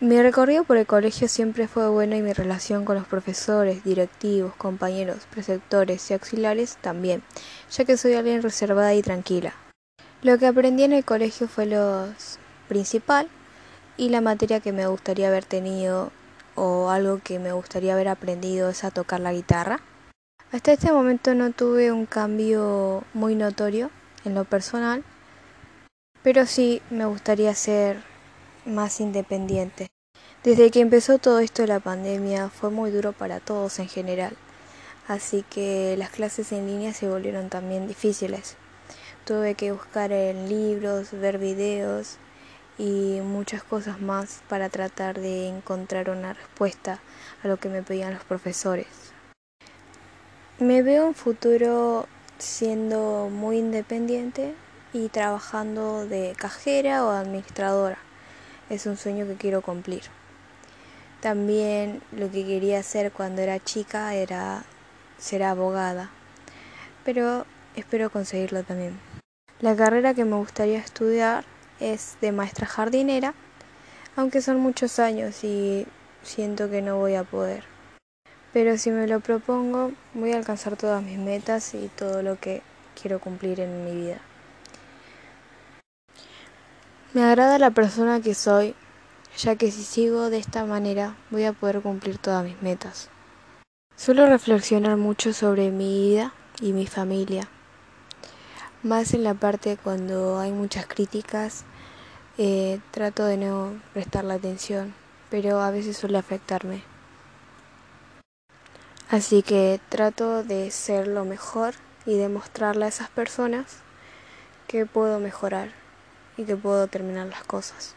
Mi recorrido por el colegio siempre fue bueno y mi relación con los profesores, directivos, compañeros, preceptores y auxiliares también, ya que soy alguien reservada y tranquila. Lo que aprendí en el colegio fue lo principal y la materia que me gustaría haber tenido o algo que me gustaría haber aprendido es a tocar la guitarra. Hasta este momento no tuve un cambio muy notorio en lo personal, pero sí me gustaría ser más independiente. Desde que empezó todo esto de la pandemia fue muy duro para todos en general, así que las clases en línea se volvieron también difíciles. Tuve que buscar en libros, ver videos y muchas cosas más para tratar de encontrar una respuesta a lo que me pedían los profesores. Me veo un futuro siendo muy independiente y trabajando de cajera o administradora es un sueño que quiero cumplir. También lo que quería hacer cuando era chica era ser abogada, pero espero conseguirlo también. La carrera que me gustaría estudiar es de maestra jardinera, aunque son muchos años y siento que no voy a poder. Pero si me lo propongo, voy a alcanzar todas mis metas y todo lo que quiero cumplir en mi vida. Me agrada la persona que soy, ya que si sigo de esta manera voy a poder cumplir todas mis metas. Suelo reflexionar mucho sobre mi vida y mi familia, más en la parte cuando hay muchas críticas, eh, trato de no prestarle atención, pero a veces suele afectarme. Así que trato de ser lo mejor y demostrarle a esas personas que puedo mejorar y que puedo terminar las cosas.